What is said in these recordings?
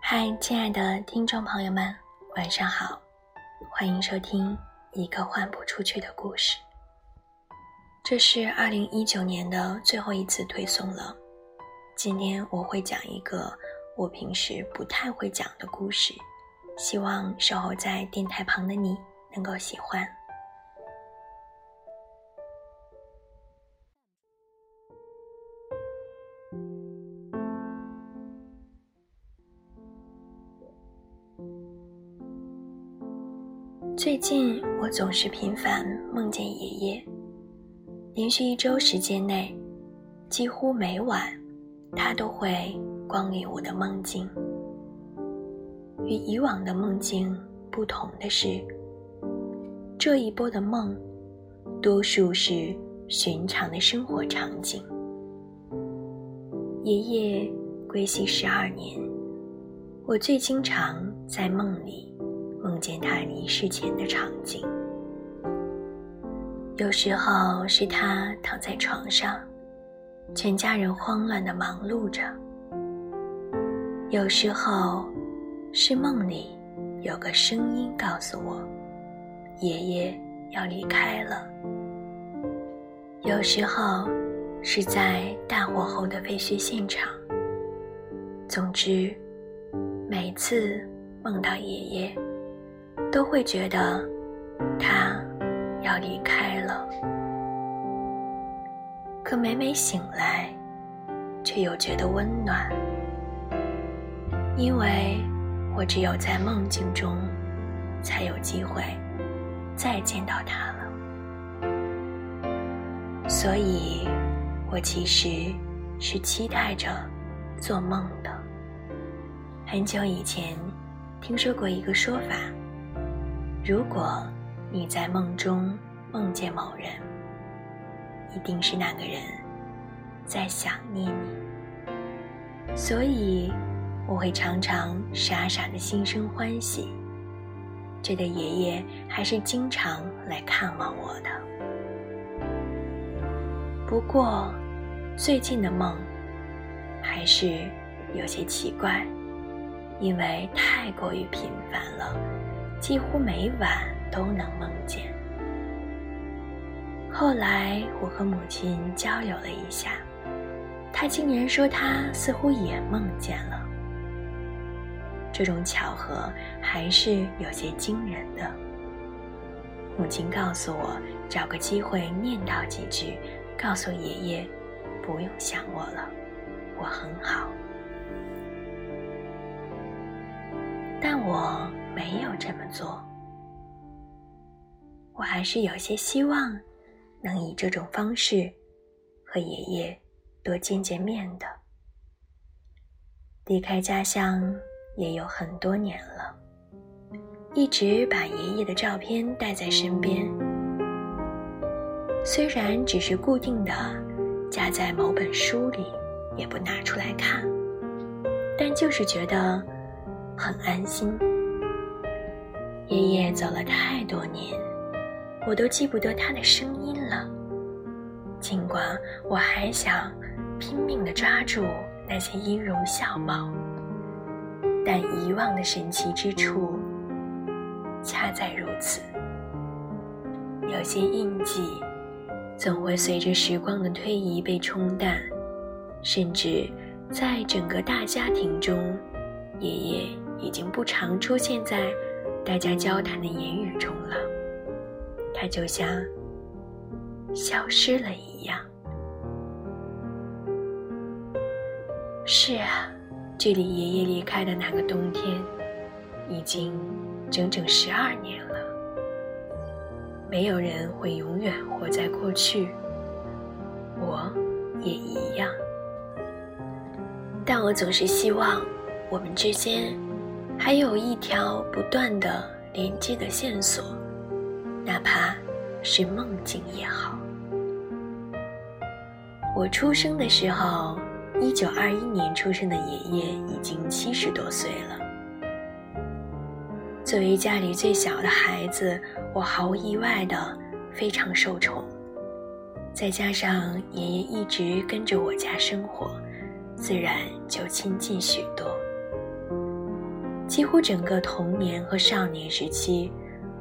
嗨，亲爱的听众朋友们，晚上好，欢迎收听一个换不出去的故事。这是二零一九年的最后一次推送了。今天我会讲一个我平时不太会讲的故事，希望守候在电台旁的你能够喜欢。最近我总是频繁梦见爷爷，连续一周时间内，几乎每晚，他都会光临我的梦境。与以往的梦境不同的是，这一波的梦，多数是寻常的生活场景。爷爷归西十二年，我最经常在梦里。梦见他离世前的场景，有时候是他躺在床上，全家人慌乱的忙碌着；有时候是梦里有个声音告诉我，爷爷要离开了；有时候是在大火后的废墟现场。总之，每次梦到爷爷。都会觉得他要离开了，可每每醒来，却又觉得温暖，因为我只有在梦境中，才有机会再见到他了。所以，我其实是期待着做梦的。很久以前，听说过一个说法。如果你在梦中梦见某人，一定是那个人在想念你，所以我会常常傻傻的心生欢喜，觉得爷爷还是经常来看望我的。不过，最近的梦还是有些奇怪，因为太过于频繁了。几乎每晚都能梦见。后来我和母亲交流了一下，她竟然说她似乎也梦见了。这种巧合还是有些惊人的。母亲告诉我，找个机会念叨几句，告诉爷爷不用想我了，我很好。但我。没有这么做，我还是有些希望能以这种方式和爷爷多见见面的。离开家乡也有很多年了，一直把爷爷的照片带在身边，虽然只是固定的夹在某本书里，也不拿出来看，但就是觉得很安心。爷爷走了太多年，我都记不得他的声音了。尽管我还想拼命地抓住那些音容笑貌，但遗忘的神奇之处恰在如此。有些印记总会随着时光的推移被冲淡，甚至在整个大家庭中，爷爷已经不常出现在。大家交谈的言语中了，它就像消失了一样。是啊，距离爷爷离开的那个冬天，已经整整十二年了。没有人会永远活在过去，我也一样。但我总是希望我们之间。还有一条不断的连接的线索，哪怕是梦境也好。我出生的时候，一九二一年出生的爷爷已经七十多岁了。作为家里最小的孩子，我毫无意外的非常受宠，再加上爷爷一直跟着我家生活，自然就亲近许多。几乎整个童年和少年时期，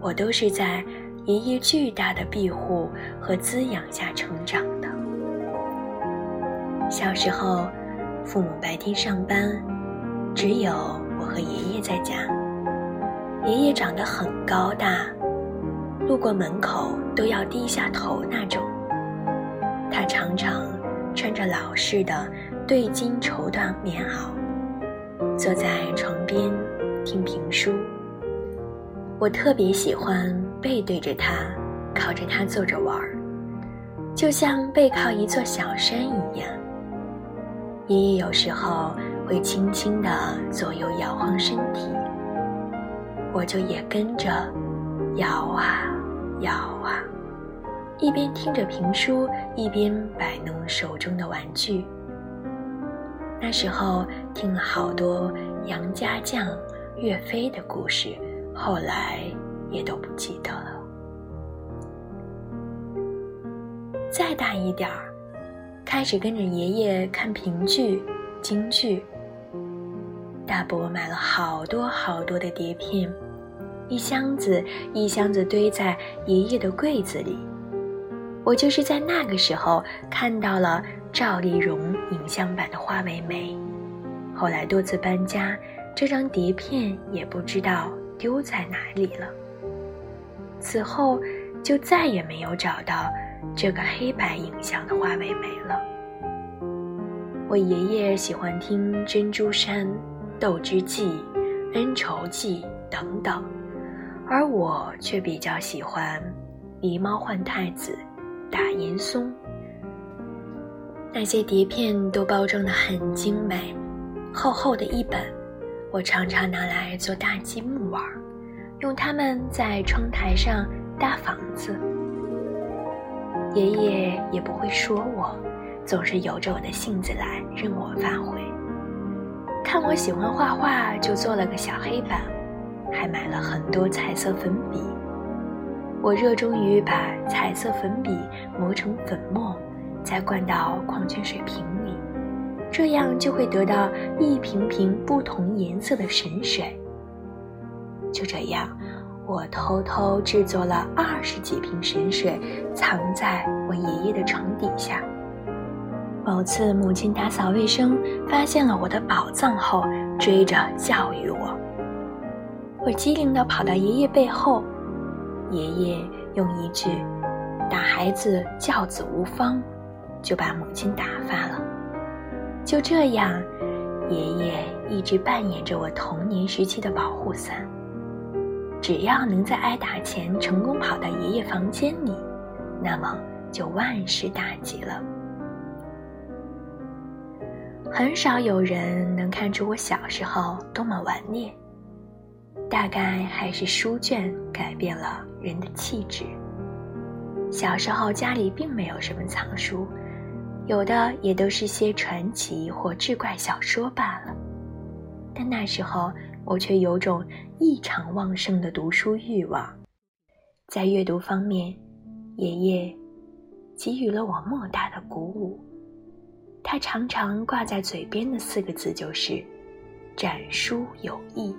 我都是在爷爷巨大的庇护和滋养下成长的。小时候，父母白天上班，只有我和爷爷在家。爷爷长得很高大，路过门口都要低下头那种。他常常穿着老式的对襟绸缎棉袄，坐在床边听评书。我特别喜欢背对着他，靠着他坐着玩儿，就像背靠一座小山一样。爷爷有时候会轻轻地左右摇晃身体，我就也跟着摇啊摇啊，一边听着评书，一边摆弄手中的玩具。那时候听了好多杨家将、岳飞的故事，后来也都不记得了。再大一点儿。开始跟着爷爷看评剧、京剧。大伯买了好多好多的碟片，一箱子一箱子堆在爷爷的柜子里。我就是在那个时候看到了赵丽蓉影像版的《花为媒》，后来多次搬家，这张碟片也不知道丢在哪里了。此后就再也没有找到。这个黑白影像的花为媒了。我爷爷喜欢听《珍珠山》《斗之记》《恩仇记》等等，而我却比较喜欢《狸猫换太子》《打严嵩》。那些碟片都包装得很精美，厚厚的一本，我常常拿来做大积木玩，用它们在窗台上搭房子。爷爷也不会说我，总是由着我的性子来，任我发挥。看我喜欢画画，就做了个小黑板，还买了很多彩色粉笔。我热衷于把彩色粉笔磨成粉末，再灌到矿泉水瓶，这样就会得到一瓶瓶不同颜色的神水。就这样。我偷偷制作了二十几瓶神水，藏在我爷爷的床底下。某次母亲打扫卫生，发现了我的宝藏后，追着教育我。我机灵地跑到爷爷背后，爷爷用一句“打孩子教子无方”，就把母亲打发了。就这样，爷爷一直扮演着我童年时期的保护伞。只要能在挨打前成功跑到爷爷房间里，那么就万事大吉了。很少有人能看出我小时候多么顽劣，大概还是书卷改变了人的气质。小时候家里并没有什么藏书，有的也都是些传奇或志怪小说罢了。但那时候。我却有种异常旺盛的读书欲望，在阅读方面，爷爷给予了我莫大的鼓舞。他常常挂在嘴边的四个字就是“展书有益”。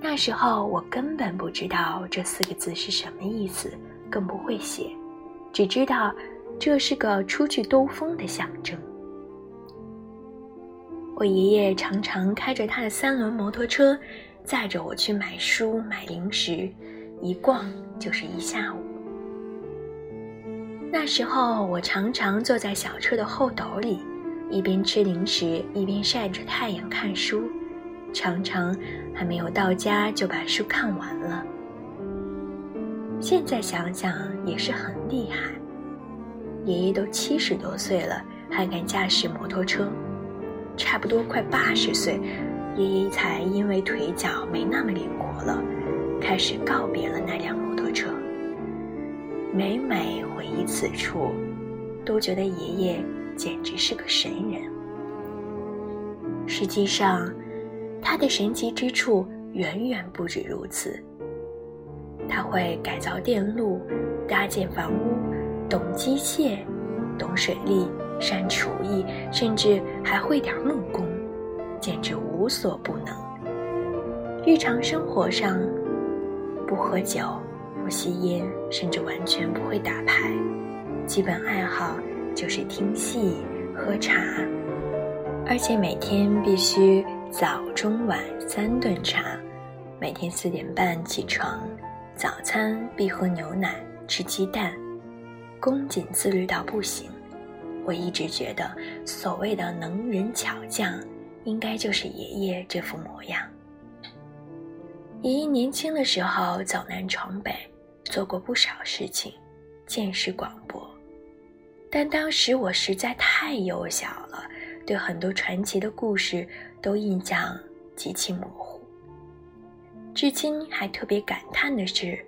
那时候我根本不知道这四个字是什么意思，更不会写，只知道这是个出去兜风的象征。我爷爷常常开着他的三轮摩托车，载着我去买书、买零食，一逛就是一下午。那时候，我常常坐在小车的后斗里，一边吃零食，一边晒着太阳看书，常常还没有到家就把书看完了。现在想想也是很厉害，爷爷都七十多岁了，还敢驾驶摩托车。差不多快八十岁，爷爷才因为腿脚没那么灵活了，开始告别了那辆摩托车。每每回忆此处，都觉得爷爷简直是个神人。实际上，他的神奇之处远远不止如此。他会改造电路、搭建房屋，懂机械，懂水利，善厨艺，甚至还会点木工，简直无所不能。日常生活上，不喝酒，不吸烟，甚至完全不会打牌，基本爱好就是听戏、喝茶，而且每天必须早、中、晚三顿茶，每天四点半起床。早餐必喝牛奶，吃鸡蛋，恭谨自律到不行。我一直觉得，所谓的能人巧匠，应该就是爷爷这副模样。爷爷年轻的时候走南闯北，做过不少事情，见识广博。但当时我实在太幼小了，对很多传奇的故事都印象极其模糊。至今还特别感叹的是，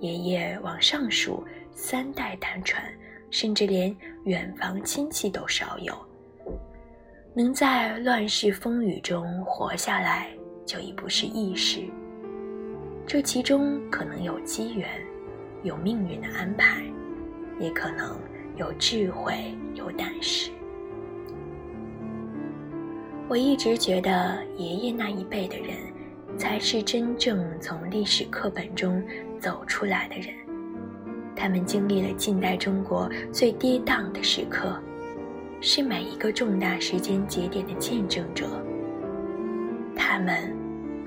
爷爷往上数三代单传，甚至连远房亲戚都少有。能在乱世风雨中活下来，就已不是易事。这其中可能有机缘，有命运的安排，也可能有智慧，有胆识。我一直觉得爷爷那一辈的人。才是真正从历史课本中走出来的人，他们经历了近代中国最跌宕的时刻，是每一个重大时间节点的见证者。他们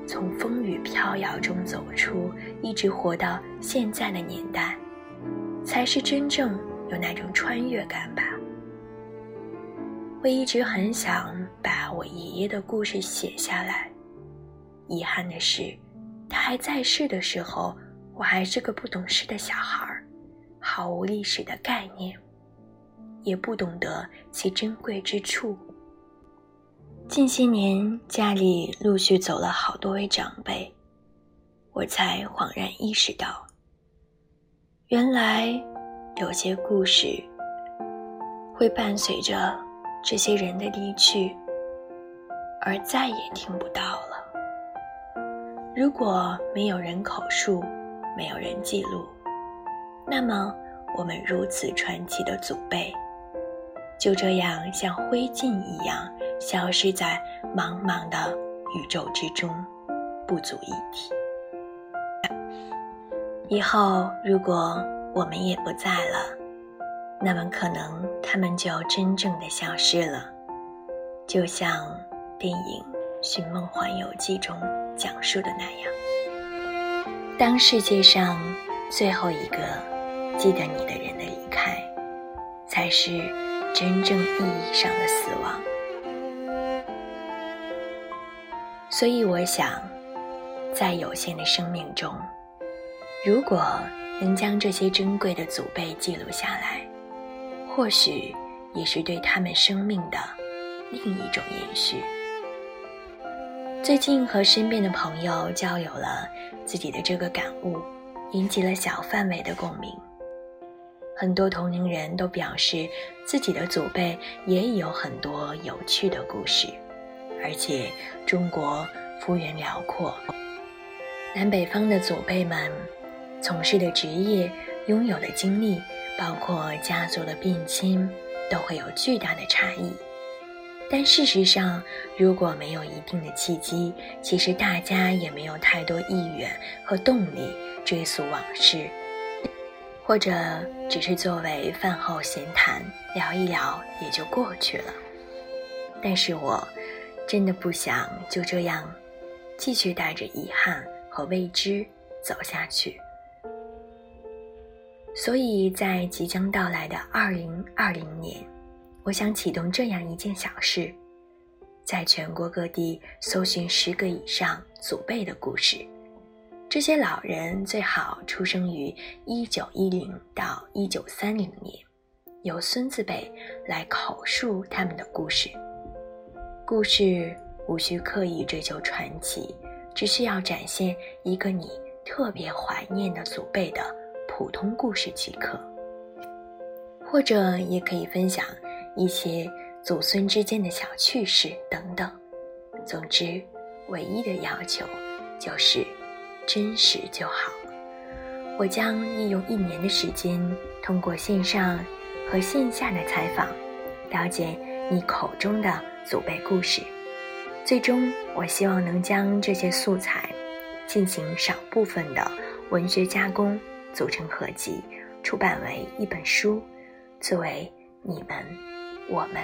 从风雨飘摇中走出，一直活到现在的年代，才是真正有那种穿越感吧。我一直很想把我爷爷的故事写下来。遗憾的是，他还在世的时候，我还是个不懂事的小孩，毫无历史的概念，也不懂得其珍贵之处。近些年，家里陆续走了好多位长辈，我才恍然意识到，原来有些故事会伴随着这些人的离去，而再也听不到了。如果没有人口述，没有人记录，那么我们如此传奇的祖辈，就这样像灰烬一样消失在茫茫的宇宙之中，不足一提。以后如果我们也不在了，那么可能他们就真正的消失了，就像电影《寻梦环游记》中。讲述的那样，当世界上最后一个记得你的人的离开，才是真正意义上的死亡。所以，我想，在有限的生命中，如果能将这些珍贵的祖辈记录下来，或许也是对他们生命的另一种延续。最近和身边的朋友交流了自己的这个感悟，引起了小范围的共鸣。很多同龄人都表示，自己的祖辈也有很多有趣的故事，而且中国幅员辽阔，南北方的祖辈们从事的职业、拥有的经历，包括家族的变迁，都会有巨大的差异。但事实上，如果没有一定的契机，其实大家也没有太多意愿和动力追溯往事，或者只是作为饭后闲谈聊一聊也就过去了。但是我真的不想就这样继续带着遗憾和未知走下去，所以在即将到来的二零二零年。我想启动这样一件小事，在全国各地搜寻十个以上祖辈的故事。这些老人最好出生于一九一零到一九三零年，由孙子辈来口述他们的故事。故事无需刻意追求传奇，只需要展现一个你特别怀念的祖辈的普通故事即可。或者也可以分享。一些祖孙之间的小趣事等等，总之，唯一的要求就是真实就好。我将利用一年的时间，通过线上和线下的采访，了解你口中的祖辈故事。最终，我希望能将这些素材进行少部分的文学加工，组成合集，出版为一本书，作为你们、我们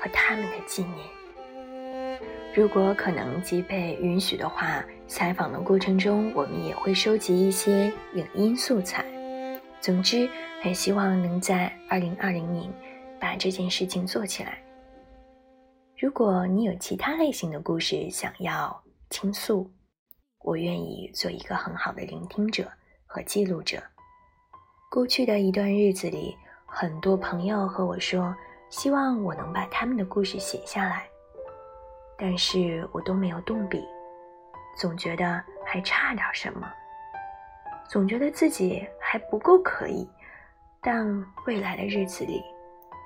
和他们的纪念。如果可能及被允许的话，采访的过程中，我们也会收集一些影音素材。总之，很希望能在二零二零年把这件事情做起来。如果你有其他类型的故事想要倾诉，我愿意做一个很好的聆听者和记录者。过去的一段日子里，很多朋友和我说，希望我能把他们的故事写下来。但是我都没有动笔，总觉得还差点什么，总觉得自己还不够可以。但未来的日子里，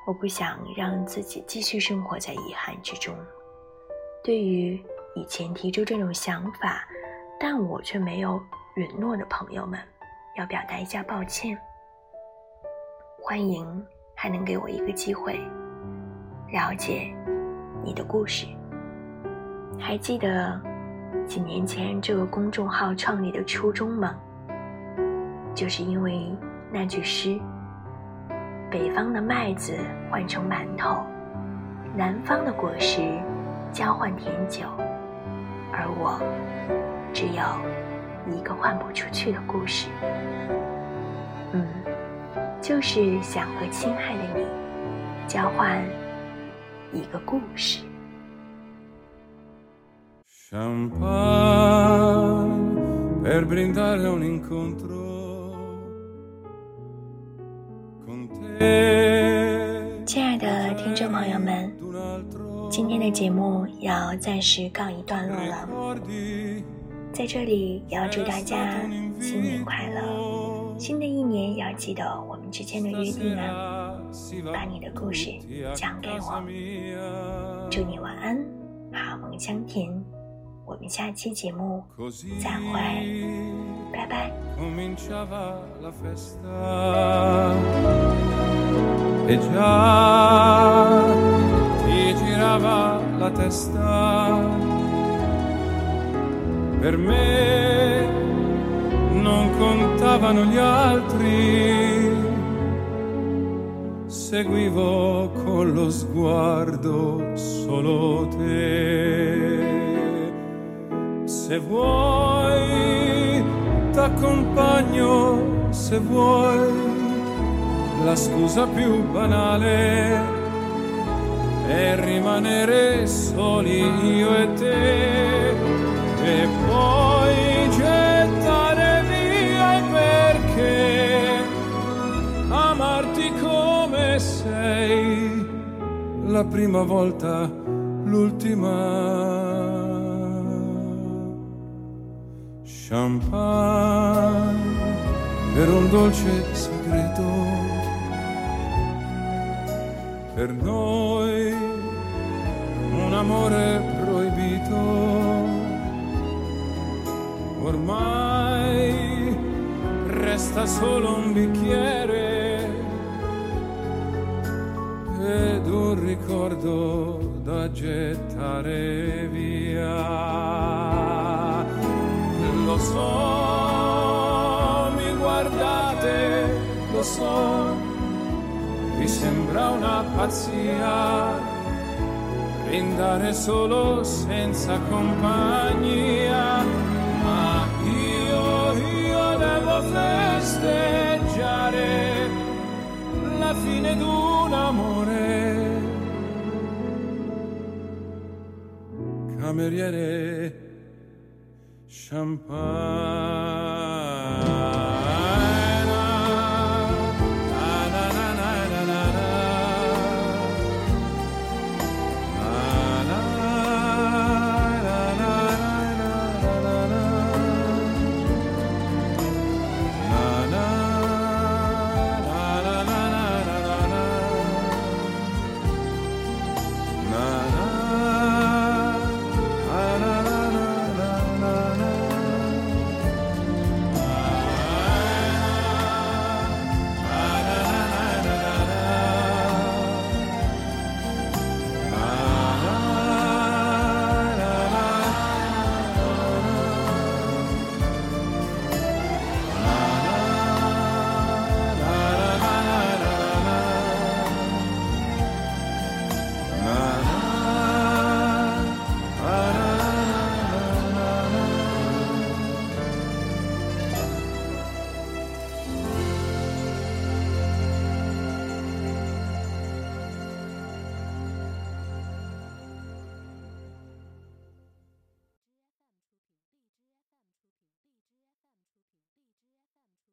我不想让自己继续生活在遗憾之中。对于以前提出这种想法，但我却没有允诺的朋友们，要表达一下抱歉。欢迎还能给我一个机会，了解你的故事。还记得几年前这个公众号创立的初衷吗？就是因为那句诗：“北方的麦子换成馒头，南方的果实交换甜酒，而我只有一个换不出去的故事。”嗯，就是想和亲爱的你交换一个故事。亲爱的听众朋友们，今天的节目要暂时告一段落了。在这里，也要祝大家新年快乐！新的一年要记得我们之间的约定啊，把你的故事讲给我。祝你晚安，好梦香甜。我们下期节目再会，拜拜。Cominciava la festa e già ti girava la testa. Per me non contavano gli altri, seguivo con lo sguardo solo te. Se vuoi, t'accompagno, se vuoi, la scusa più banale è rimanere soli io e te e poi gettare via il perché. Amarti come sei la prima volta, l'ultima champagne per un dolce segreto. Per noi un amore proibito. Ormai resta solo un bicchiere ed un ricordo da gettare via so, mi guardate, lo so, vi sembra una pazzia brindare solo senza compagnia, ma io, io devo festeggiare la fine d'un amore. Cameriere champagne.